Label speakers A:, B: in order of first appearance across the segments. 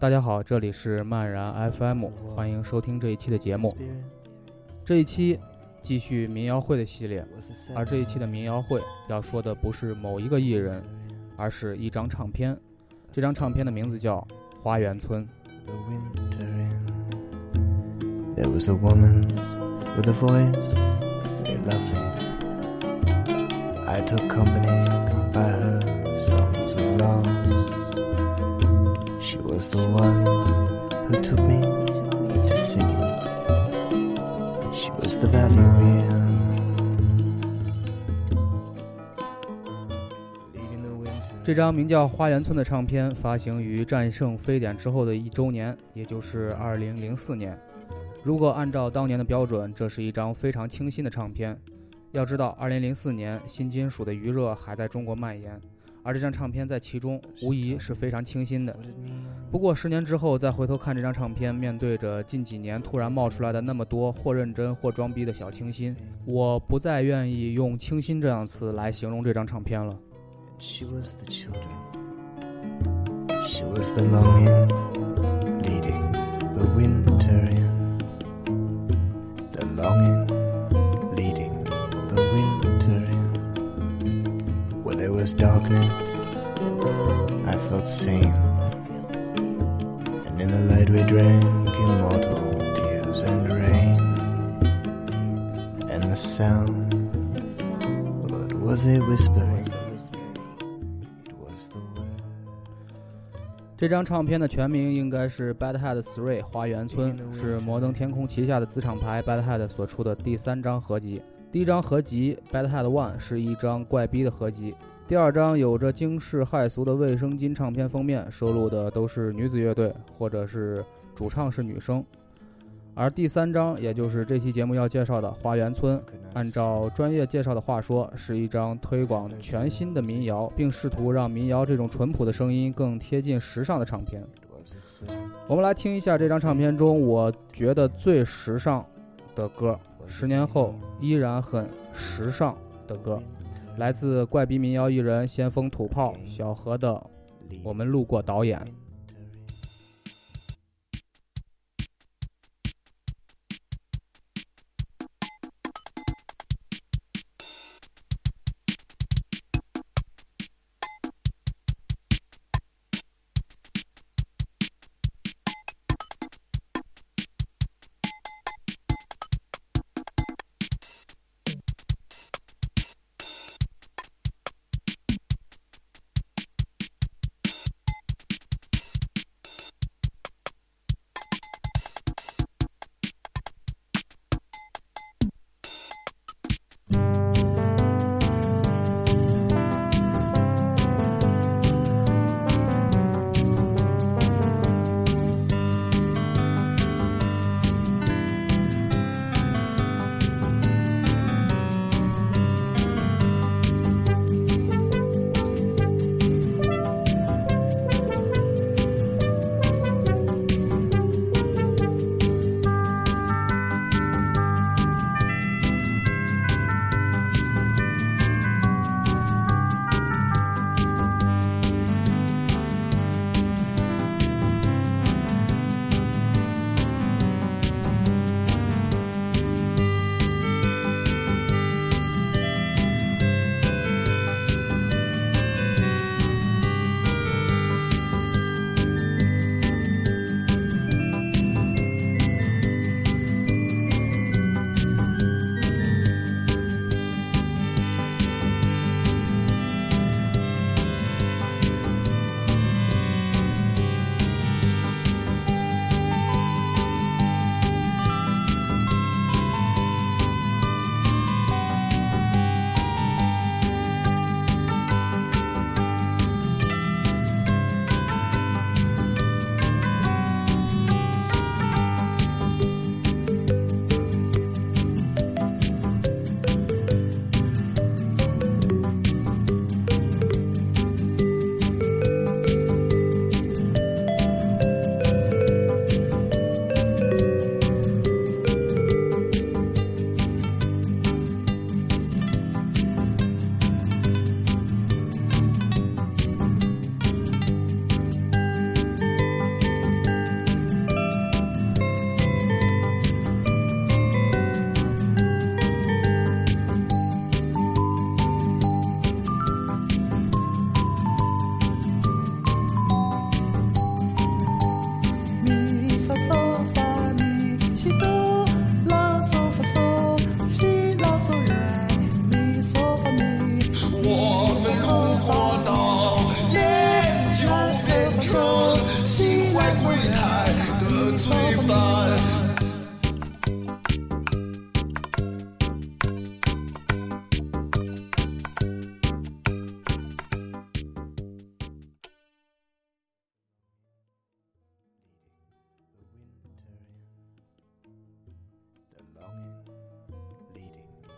A: 大家好这里是漫然 fm 欢迎收听这一期的节目。这一期继续民谣会的系列而这一期的民谣会要说的不是某一个艺人而是一张唱片。这张唱片的名字叫花园村。
B: There was a woman with a voice my lovely. I took company by her songs of love. She was the one who took me to singing. She was the valley wheel. Leaving the winter.
A: 这张名叫《花园村》的唱片发行于战胜非典之后的一周年，也就是2004年。如果按照当年的标准，这是一张非常清新的唱片。要知道，2004年新金属的余热还在中国蔓延，而这张唱片在其中无疑是非常清新的。不过十年之后再回头看这张唱片，面对着近几年突然冒出来的那么多或认真或装逼的小清新，我不再愿意用“清新”这样词来形容这张唱片了。
B: She was the children. She was the longing, leading the winter in. Longing, leading the winter in. Where there was darkness, I felt sane. And in the light we drank immortal tears and rain. And the sound, it was a whispering.
A: 这张唱片的全名应该是《Bad Head Three 花园村》，是摩登天空旗下的子厂牌 Bad Head 所出的第三张合集。第一张合集《Bad Head One》是一张怪逼的合集，第二张有着惊世骇俗的卫生巾唱片封面，收录的都是女子乐队或者是主唱是女生。而第三张，也就是这期节目要介绍的《花园村》，按照专业介绍的话说，是一张推广全新的民谣，并试图让民谣这种淳朴的声音更贴近时尚的唱片。我们来听一下这张唱片中我觉得最时尚的歌，十年后依然很时尚的歌，来自怪逼民谣艺人先锋土炮小何的《我们路过导演》。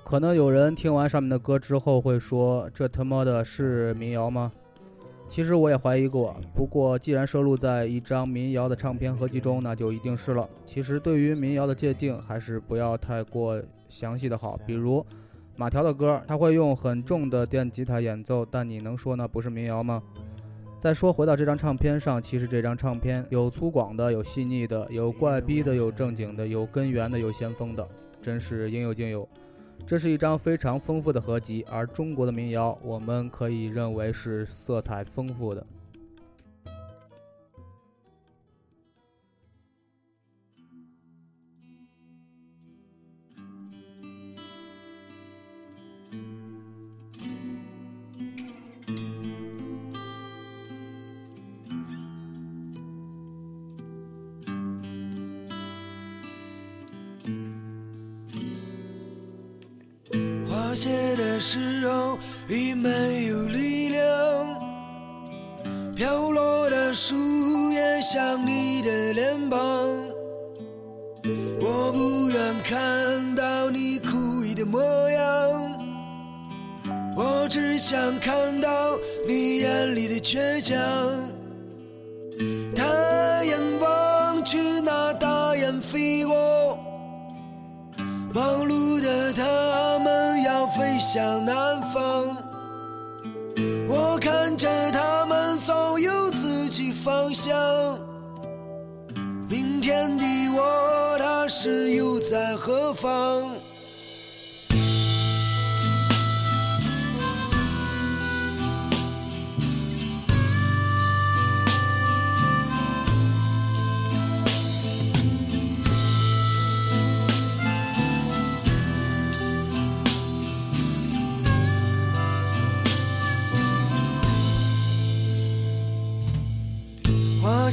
A: 可能有人听完上面的歌之后会说：“这他妈的是民谣吗？”其实我也怀疑过，不过既然收录在一张民谣的唱片合集中，那就一定是了。其实对于民谣的界定，还是不要太过详细的好。比如马条的歌，他会用很重的电吉他演奏，但你能说那不是民谣吗？再说回到这张唱片上，其实这张唱片有粗犷的，有细腻的，有怪逼的，有正经的，有根源的，有先锋的，真是应有尽有。这是一张非常丰富的合集，而中国的民谣，我们可以认为是色彩丰富的。
C: 谢的时候已没有力量，飘落的树叶像你的脸庞。我不愿看到你哭泣的模样，我只想看到你眼里的倔强。抬眼望去，那大雁飞过，向南方，我看着他们总有自己方向。明天的我，他是又在何方？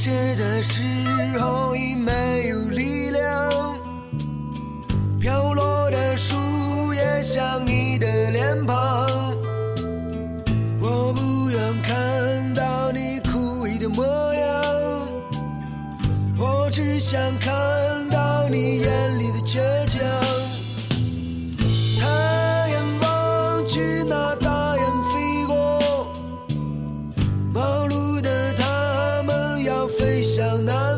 C: 写的时候已没有力量，飘落的树叶像你的脸庞。我不愿看到你枯萎的模样，我只想看飞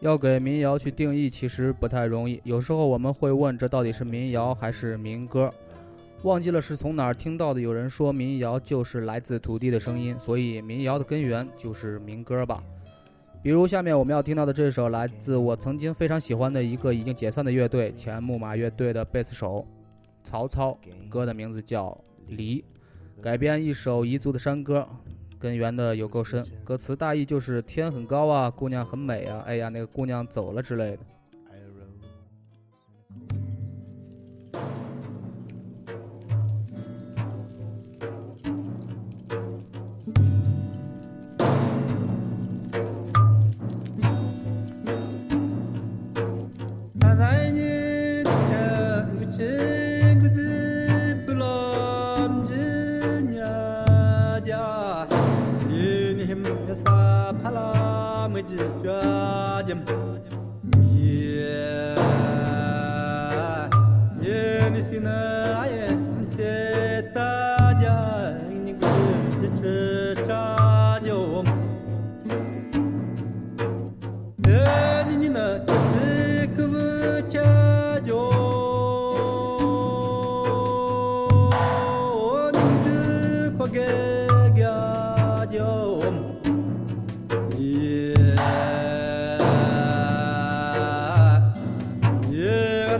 D: 要给民谣去定义，其实不太容易。有时候我们会问，这到底是民谣还是民歌？忘记了是从哪儿听到的。有人说，民谣就是来自土地的声音，所以民谣的根源就是民歌吧。比如下面我们要听到的这首，来自我曾经非常喜欢的一个已经解散的乐队——前木马乐队的贝斯手曹操，歌的名字叫《离》，改编一首彝族的山歌。根源的有够深，歌词大意就是天很高啊，姑娘很美啊，哎呀，那个姑娘走了之类的。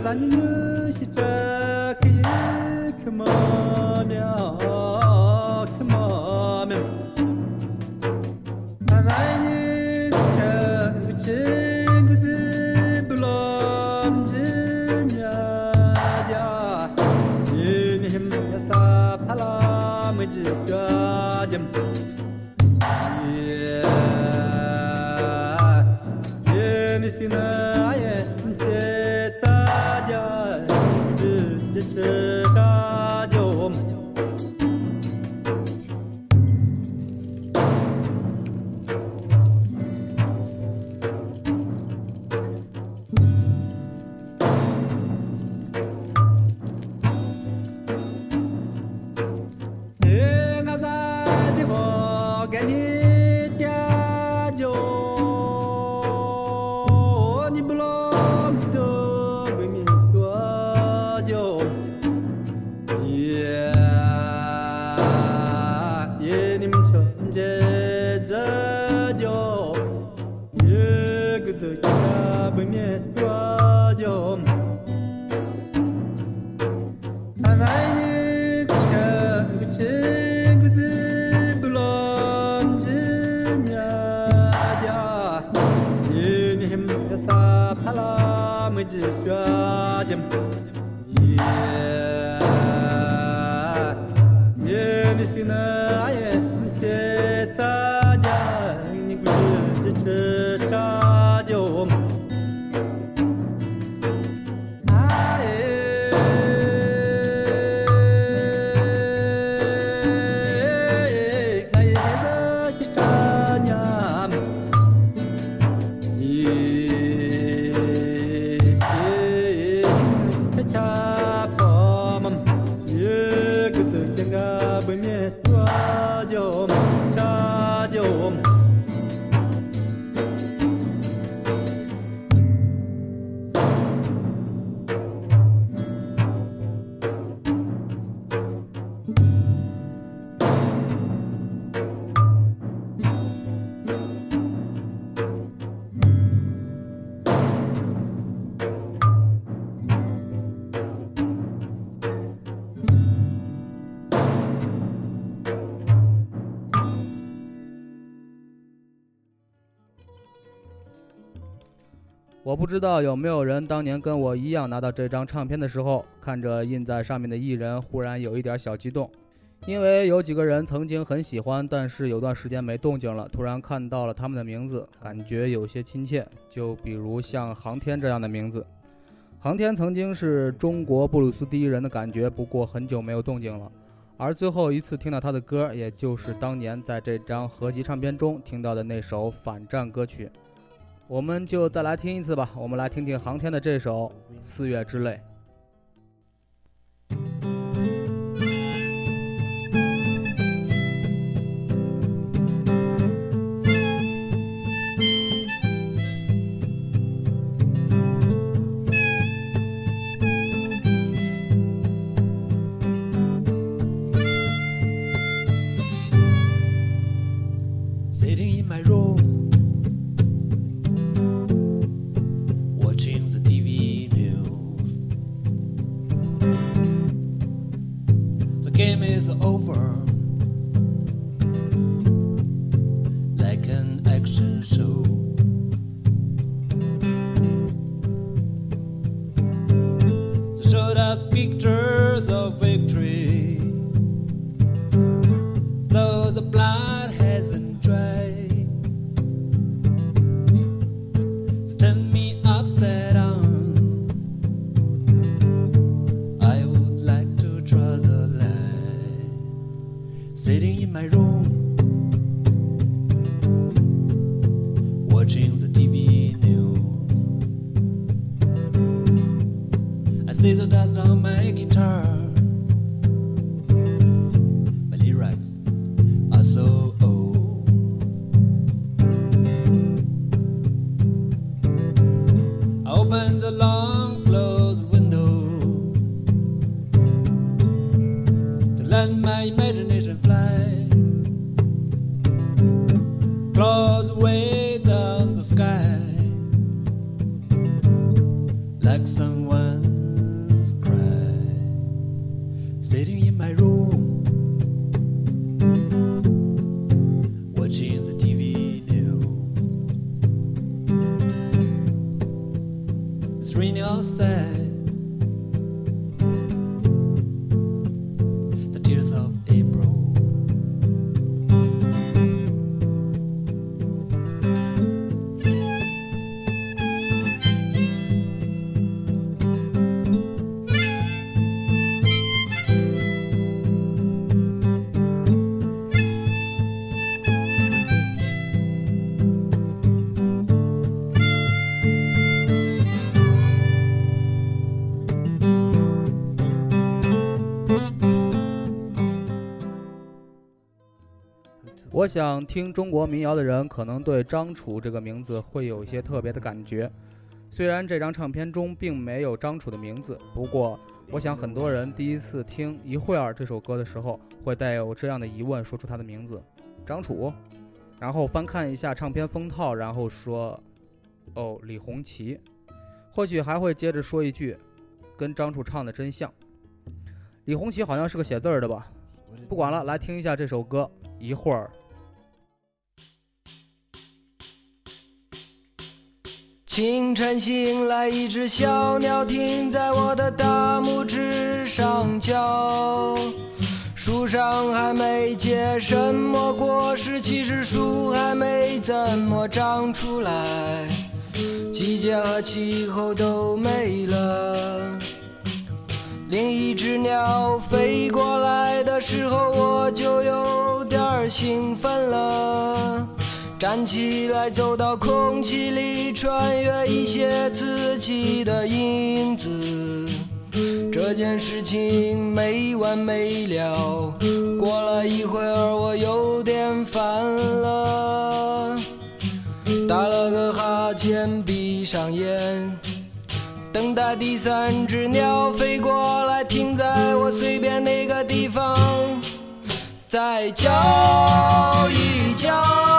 D: vanille. destinados. 我不知道有没有人当年跟我一样拿到这张唱片的时候，看着印在上面的艺人，忽然有一点小激动，因为有几个人曾经很喜欢，但是有段时间没动静了，突然看到了他们的名字，感觉有些亲切。就比如像航天这样的名字，航天曾经是中国布鲁斯第一人的感觉，不过很久没有动静了。而最后一次听到他的歌，也就是当年在这张合集唱片中听到的那首反战歌曲。我们就再来听一次吧，我们来听听航天的这首《四月之泪》。
A: 我想听中国民谣的人可能对张楚这个名字会有一些特别的感觉。虽然这张唱片中并没有张楚的名字，不过我想很多人第一次听《一会儿》这首歌的时候，会带有这样的疑问，说出他的名字，张楚，然后翻看一下唱片封套，然后说，哦，李红旗，或许还会接着说一句，跟张楚唱的真像。李红旗好像是个写字儿的吧？不管了，来听一下这首歌，一会儿。
E: 清晨醒来，一只小鸟停在我的大拇指上叫。树上还没结什么果实，其实树还没怎么长出来，季节和气候都没了。另一只鸟飞过来的时候，我就有点兴奋了。站起来，走到空气里，穿越一些自己的影子。这件事情没完没了。过了一会儿，我有点烦了，打了个哈欠，闭上眼。等待第三只鸟飞过来，停在我随便那个地方，再叫一叫，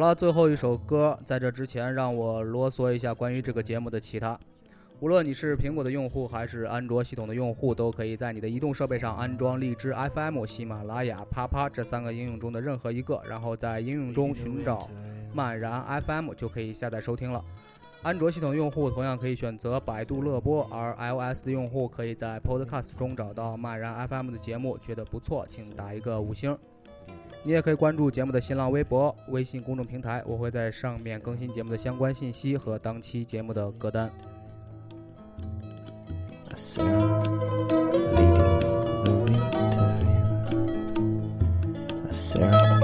A: 好了，最后一首歌，在这之前，让我啰嗦一下关于这个节目的其他。无论你是苹果的用户还是安卓系统的用户，都可以在你的移动设备上安装荔枝 FM、喜马拉雅、啪啪这三个应用中的任何一个，然后在应用中寻找漫然 FM 就可以下载收听了。安卓系统用户同样可以选择百度乐播，而 iOS 的用户可以在 Podcast 中找到漫然 FM 的节目，觉得不错，请打一个五星。你也可以关注节目的新浪微博、微信公众平台，我会在上面更新节目的相关信息和当期节目的歌单。
B: A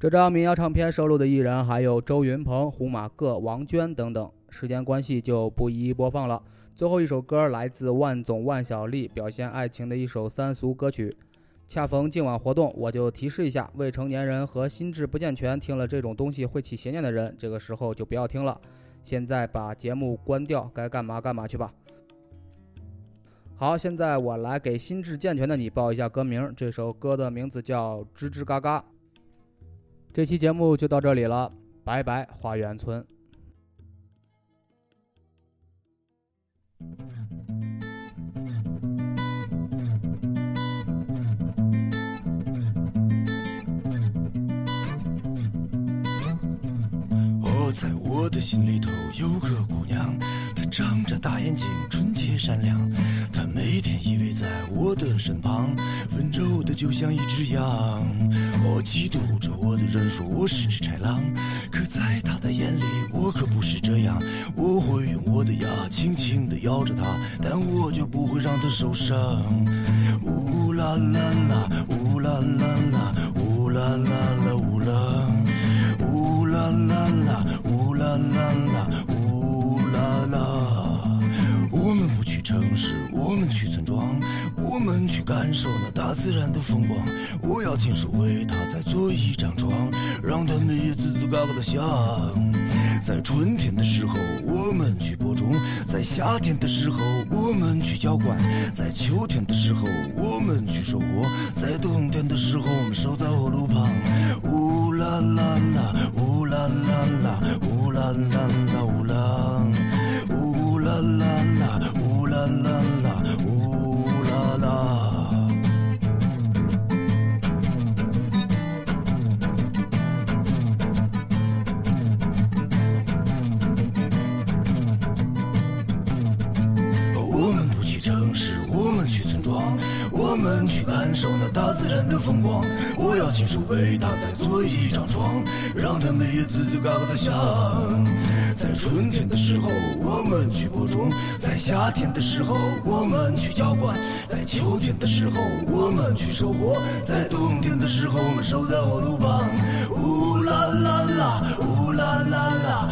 A: 这张民谣唱片收录的艺人还有周云鹏、胡马各、王娟等等。时间关系就不一一播放了。最后一首歌来自万总万晓利，表现爱情的一首三俗歌曲。恰逢今晚活动，我就提示一下未成年人和心智不健全听了这种东西会起邪念的人，这个时候就不要听了。现在把节目关掉，该干嘛干嘛去吧。好，现在我来给心智健全的你报一下歌名。这首歌的名字叫《吱吱嘎嘎》。这期节目就到这里了，拜拜，花园村。
F: 我在我的心里头有个姑娘，她长着大眼睛，纯洁善良。她每天依偎在我的身旁，温柔的就像一只羊。我嫉妒着我的人说我是只豺狼，可在他的眼里，我可不是这样。我会用我的牙轻轻地咬着他，但我就不会让他受伤。呜啦啦啦，呜啦啦啦，呜啦啦啦，呜啦。呜啦啦啦，呜啦啦啦，呜啦啦。城市，我们去村庄，我们去感受那大自然的风光。我要亲手为它再做一张床，让它每夜滋滋嘎嘎的响。在春天的时候，我们去播种；在夏天的时候，我们去浇灌；在秋天的时候，我们去收获；在冬天的时候，我们守在火炉旁。呜啦啦啦，呜啦啦啦，呜啦啦啦，呜啦，呜啦啦啦，呜啦啦啦，我们去感受那大自然的风光。我要亲手为它再做一张床，让它每夜滋滋嘎嘎的响。在春天的时候，我们去播种；在夏天的时候，我们去浇灌；在秋天的时候，我们去收获；在冬天的时候，我们守在火炉旁。呜啦啦啦，呜啦啦啦，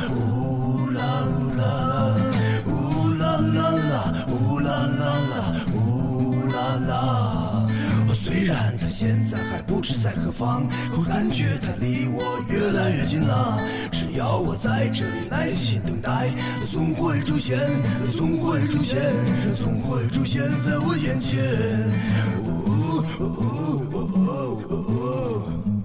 F: 虽然他现在还不知在何方，我感觉他离我越来越近了。只要我在这里耐心等待，总会出现，总会出现，总会出现在我眼前。哦哦哦哦哦哦